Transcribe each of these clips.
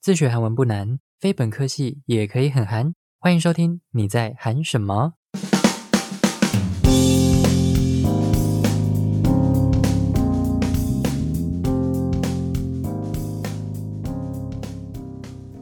自学韩文不难，非本科系也可以很韩。欢迎收听，你在韩什么？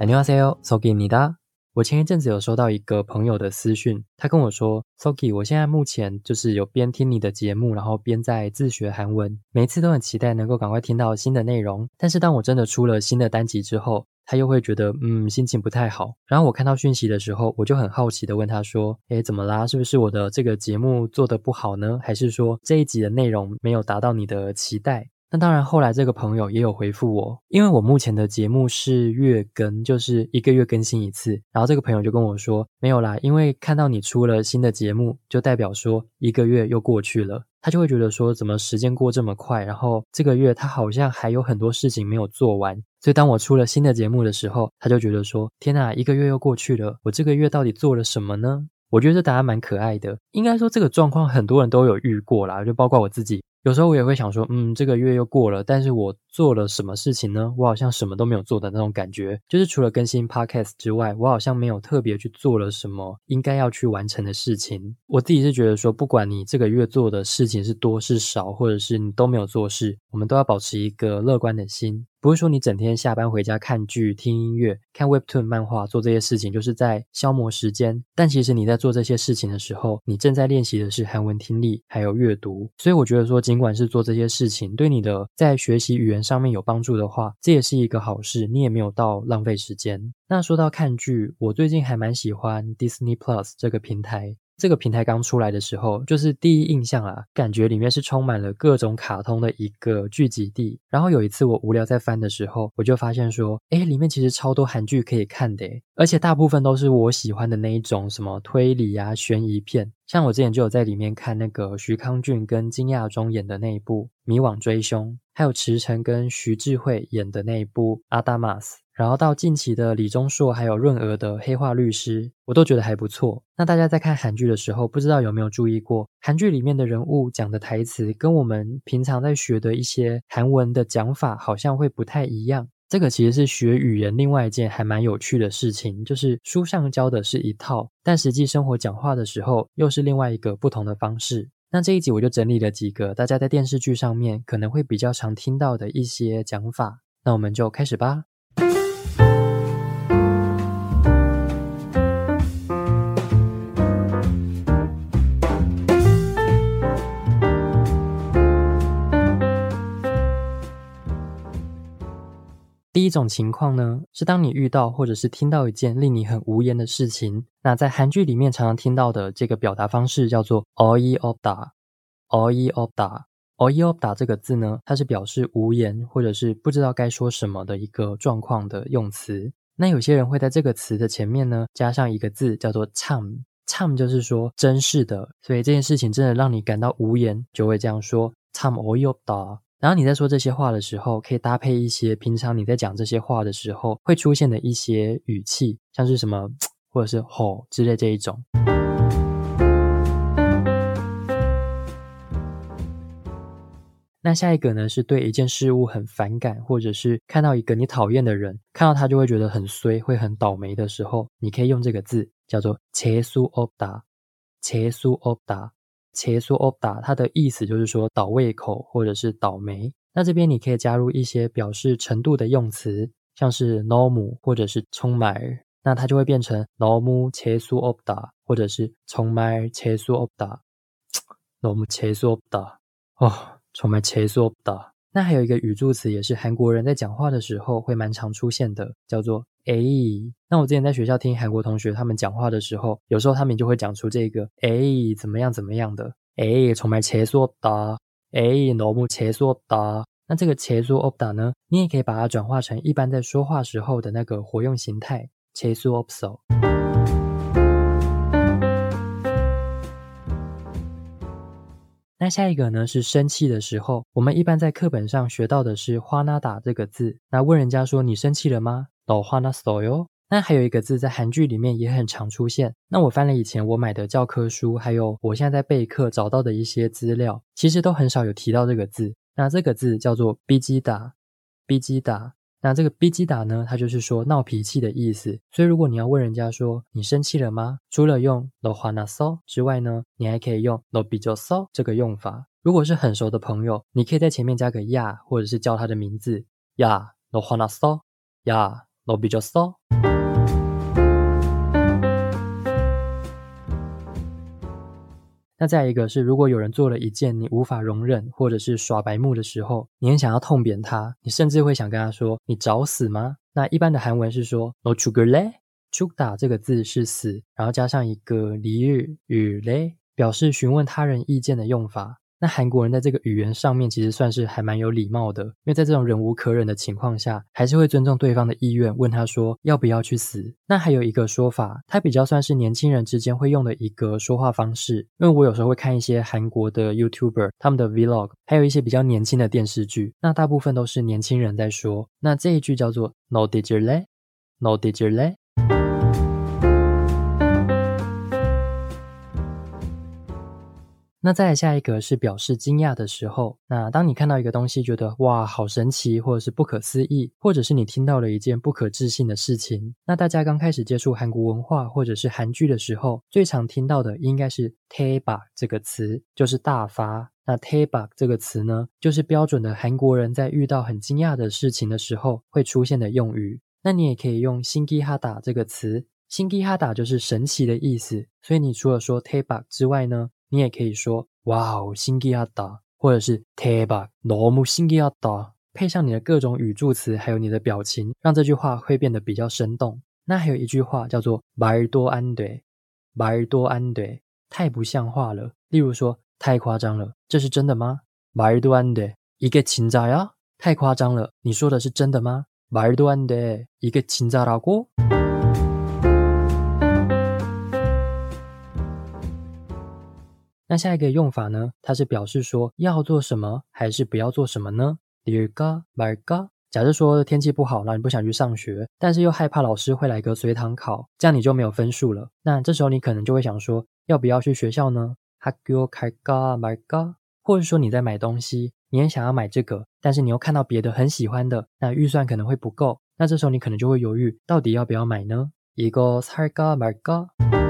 안녕하세요，소기입니다。 我前一阵子有收到一个朋友的私讯，他跟我说：“Soki，我现在目前就是有边听你的节目，然后边在自学韩文，每次都很期待能够赶快听到新的内容。但是当我真的出了新的单集之后，他又会觉得嗯心情不太好。然后我看到讯息的时候，我就很好奇的问他说：诶，怎么啦？是不是我的这个节目做的不好呢？还是说这一集的内容没有达到你的期待？”那当然，后来这个朋友也有回复我，因为我目前的节目是月更，就是一个月更新一次。然后这个朋友就跟我说，没有啦，因为看到你出了新的节目，就代表说一个月又过去了，他就会觉得说，怎么时间过这么快？然后这个月他好像还有很多事情没有做完，所以当我出了新的节目的时候，他就觉得说，天呐，一个月又过去了，我这个月到底做了什么呢？我觉得这答案蛮可爱的，应该说这个状况很多人都有遇过啦，就包括我自己。有时候我也会想说，嗯，这个月又过了，但是我做了什么事情呢？我好像什么都没有做的那种感觉，就是除了更新 podcast 之外，我好像没有特别去做了什么应该要去完成的事情。我自己是觉得说，不管你这个月做的事情是多是少，或者是你都没有做事，我们都要保持一个乐观的心。不是说你整天下班回家看剧、听音乐、看 Webtoon 漫画，做这些事情就是在消磨时间。但其实你在做这些事情的时候，你正在练习的是韩文听力还有阅读。所以我觉得说，尽管是做这些事情对你的在学习语言上面有帮助的话，这也是一个好事，你也没有到浪费时间。那说到看剧，我最近还蛮喜欢 Disney Plus 这个平台。这个平台刚出来的时候，就是第一印象啊，感觉里面是充满了各种卡通的一个聚集地。然后有一次我无聊在翻的时候，我就发现说，哎，里面其实超多韩剧可以看的，而且大部分都是我喜欢的那一种，什么推理啊、悬疑片。像我之前就有在里面看那个徐康俊跟金亚中演的那一部《迷惘追凶》，还有池诚跟徐智慧演的那一部《阿达玛斯》。然后到近期的李钟硕还有润娥的《黑化律师》，我都觉得还不错。那大家在看韩剧的时候，不知道有没有注意过，韩剧里面的人物讲的台词，跟我们平常在学的一些韩文的讲法，好像会不太一样。这个其实是学语言另外一件还蛮有趣的事情，就是书上教的是一套，但实际生活讲话的时候，又是另外一个不同的方式。那这一集我就整理了几个大家在电视剧上面可能会比较常听到的一些讲法。那我们就开始吧。第一种情况呢，是当你遇到或者是听到一件令你很无言的事情，那在韩剧里面常常听到的这个表达方式叫做 o i o d a o i o d a o i o d a 这个字呢，它是表示无言或者是不知道该说什么的一个状况的用词。那有些人会在这个词的前面呢，加上一个字叫做 “cham”，cham 就是说真是的，所以这件事情真的让你感到无言，就会这样说 “cham o i o d a 然后你在说这些话的时候，可以搭配一些平常你在讲这些话的时候会出现的一些语气，像是什么或者是吼之类这一种。那下一个呢，是对一件事物很反感，或者是看到一个你讨厌的人，看到他就会觉得很衰，会很倒霉的时候，你可以用这个字叫做切苏欧达，切苏欧达。切苏欧达，它的意思就是说倒胃口或者是倒霉。那这边你可以加入一些表示程度的用词，像是 normal 或者是充满，那它就会变成 normal 切苏欧达，或者是充满切苏欧达，normal 切苏欧达，哦，充满切苏欧达。那还有一个语助词，也是韩国人在讲话的时候会蛮常出现的，叫做。哎，那我之前在学校听韩国同学他们讲话的时候，有时候他们就会讲出这个哎怎么样怎么样的哎，从来切说的哎，너무切说的。那这个切说없다呢，你也可以把它转化成一般在说话时候的那个活用形态切说없 어。 那下一个呢是生气的时候，我们一般在课本上学到的是花나다这个字。那问人家说你生气了吗？ 老花那所哟，那还有一个字在韩剧里面也很常出现。那我翻了以前我买的教科书，还有我现在在备课找到的一些资料，其实都很少有提到这个字。那这个字叫做 “b 基达 ”，“b 基达”。那这个逼击打呢，它就是说闹脾气的意思。所以如果你要问人家说你生气了吗？除了用 no hana so 之外呢，你还可以用 no bi jo so 这个用法。如果是很熟的朋友，你可以在前面加个呀，或者是叫他的名字呀 no hana so 呀 no bi jo so。那再一个是，如果有人做了一件你无法容忍，或者是耍白目的时候，你很想要痛扁他，你甚至会想跟他说：“你找死吗？”那一般的韩文是说 “no chugu le”，“ chug da” 这个字是死，然后加上一个离日与 le，表示询问他人意见的用法。那韩国人在这个语言上面其实算是还蛮有礼貌的，因为在这种忍无可忍的情况下，还是会尊重对方的意愿，问他说要不要去死。那还有一个说法，它比较算是年轻人之间会用的一个说话方式，因为我有时候会看一些韩国的 YouTuber 他们的 Vlog，还有一些比较年轻的电视剧，那大部分都是年轻人在说。那这一句叫做 No did you le？No did you le？那再下一个是表示惊讶的时候。那当你看到一个东西，觉得哇好神奇，或者是不可思议，或者是你听到了一件不可置信的事情，那大家刚开始接触韩国文化或者是韩剧的时候，最常听到的应该是 “teba” 这个词，就是大发。那 “teba” 这个词呢，就是标准的韩国人在遇到很惊讶的事情的时候会出现的用语。那你也可以用 “singi hada” 这个词，“singi hada” 就是神奇的意思。所以你除了说 “teba” 之外呢？你也可以说哇哦，新기하 다， 或者是대박너무신기하 다， 配上你的各种语助词，还有你的表情，让这句话会变得比较生动。那还有一句话叫做말도안돼말도안 돼， 太不像话了。例如说，太夸张了，这是真的吗？말도안 돼， 이게진짜 야？ 太夸张了，你说的是真的吗？말도안 돼， 이게진짜라 고？ 那下一个用法呢？它是表示说要做什么还是不要做什么呢？例如가말 까？ 假设说天气不好，那你不想去上学，但是又害怕老师会来个随堂考，这样你就没有分数了。那这时候你可能就会想说，要不要去学校呢？학교갈까말 까？ 或者说你在买东西，你也想要买这个，但是你又看到别的很喜欢的，那预算可能会不够，那这时候你可能就会犹豫，到底要不要买呢？이거살까말 까？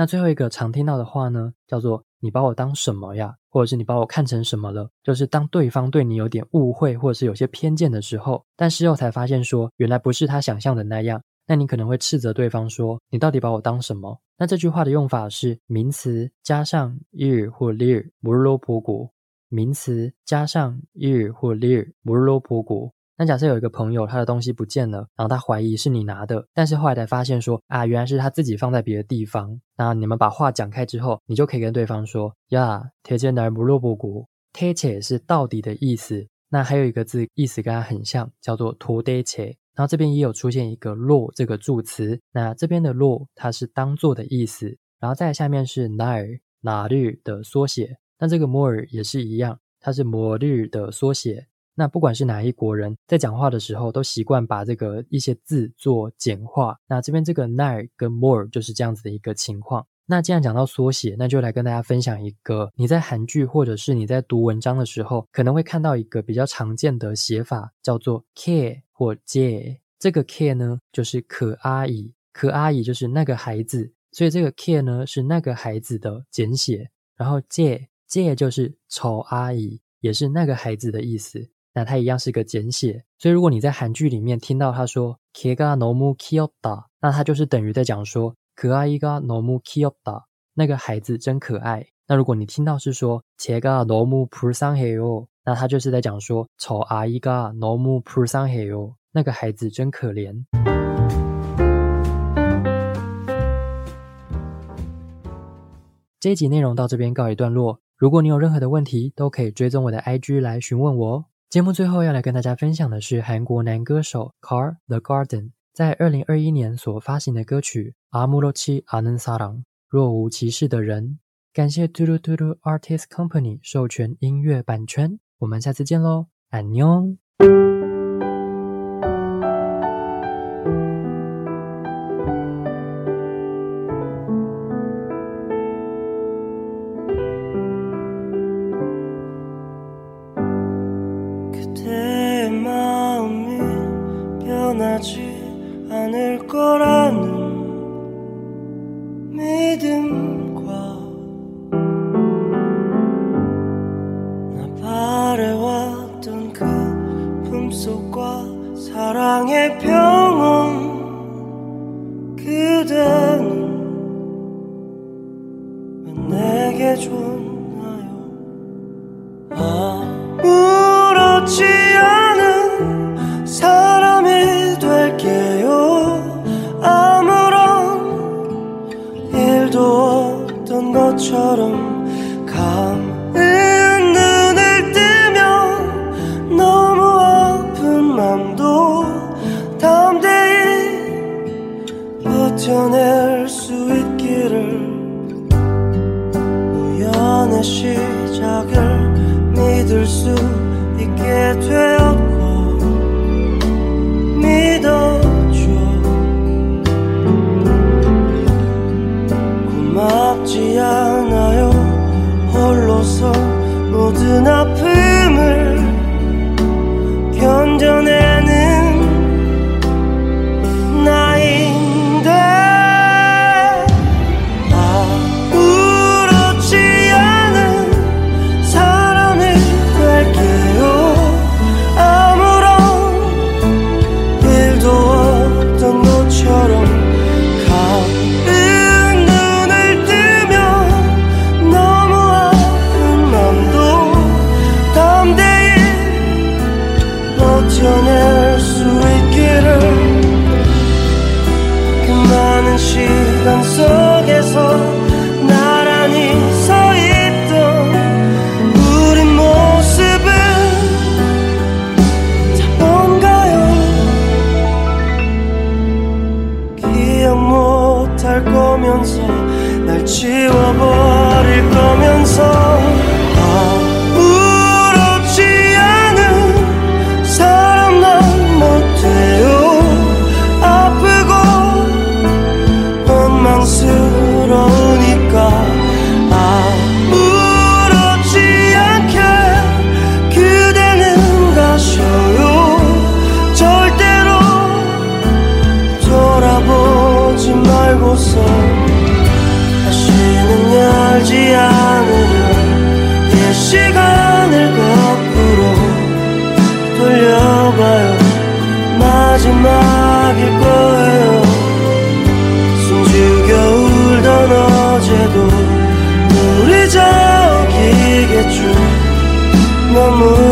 那最后一个常听到的话呢，叫做“你把我当什么呀？”或者是“你把我看成什么了？”就是当对方对你有点误会，或者是有些偏见的时候，但事后才发现说原来不是他想象的那样，那你可能会斥责对方说：“你到底把我当什么？”那这句话的用法是名词加上 ir 或 ir 摩罗婆国，名词加上 ir 或 ir 摩罗婆国。那假设有一个朋友，他的东西不见了，然后他怀疑是你拿的，但是后来才发现说啊，原来是他自己放在别的地方。那你们把话讲开之后，你就可以跟对方说呀，贴切乃不落不古，贴切是到底的意思。那还有一个字意思跟它很像，叫做托得切。然后这边也有出现一个落这个助词，那这边的落它是当做的意思。然后再下面是 nar 哪日的缩写，那这个摩尔也是一样，它是摩日的缩写。那不管是哪一国人，在讲话的时候都习惯把这个一些字做简化。那这边这个 nine 跟 more 就是这样子的一个情况。那既然讲到缩写，那就来跟大家分享一个你在韩剧或者是你在读文章的时候，可能会看到一个比较常见的写法，叫做 care 或 j。这个 care 呢，就是可阿姨，可阿姨就是那个孩子，所以这个 care 呢是那个孩子的简写。然后 j j 就是丑阿姨，也是那个孩子的意思。那它一样是个简写。所以如果你在韩剧里面听到他说茄嘎农母 kiota 那他就是等于在讲说 kai 嘎农母 kiota 那个孩子真可爱。那如果你听到是说茄嘎农母扑桑黑哦那他就是在讲说丑啊伊嘎农母扑桑黑哦那个孩子真可怜。这一集内容到这边告一段落。如果你有任何的问题都可以追踪我的 ig 来询问我哦。节目最后要来跟大家分享的是韩国男歌手 CAR The Garden 在二零二一年所发行的歌曲《阿姆洛奇阿嫩萨朗》，若无其事的人。感谢嘟噜嘟噜 Artist Company 授权音乐版权。我们下次见喽，安妞。 않을 거라는 믿음과 나 바래왔던 그 품속과 사랑의 병원 그대는 왜 내게 줬나요 아무렇지 것처럼 감은 눈을 뜨면 너무 아픈 맘도 담대히 버텨낼 수 있기를 우연의 시작을 믿을 수 있게 되 버텨낼 수 있기를 그 많은 시간 속 고서 다시는 열지 않으려. 이 시간을 거꾸로 돌려봐요. 마지막일 거예요. 숨죽여 울던 어제도 우리 저기겠죠. 너무나도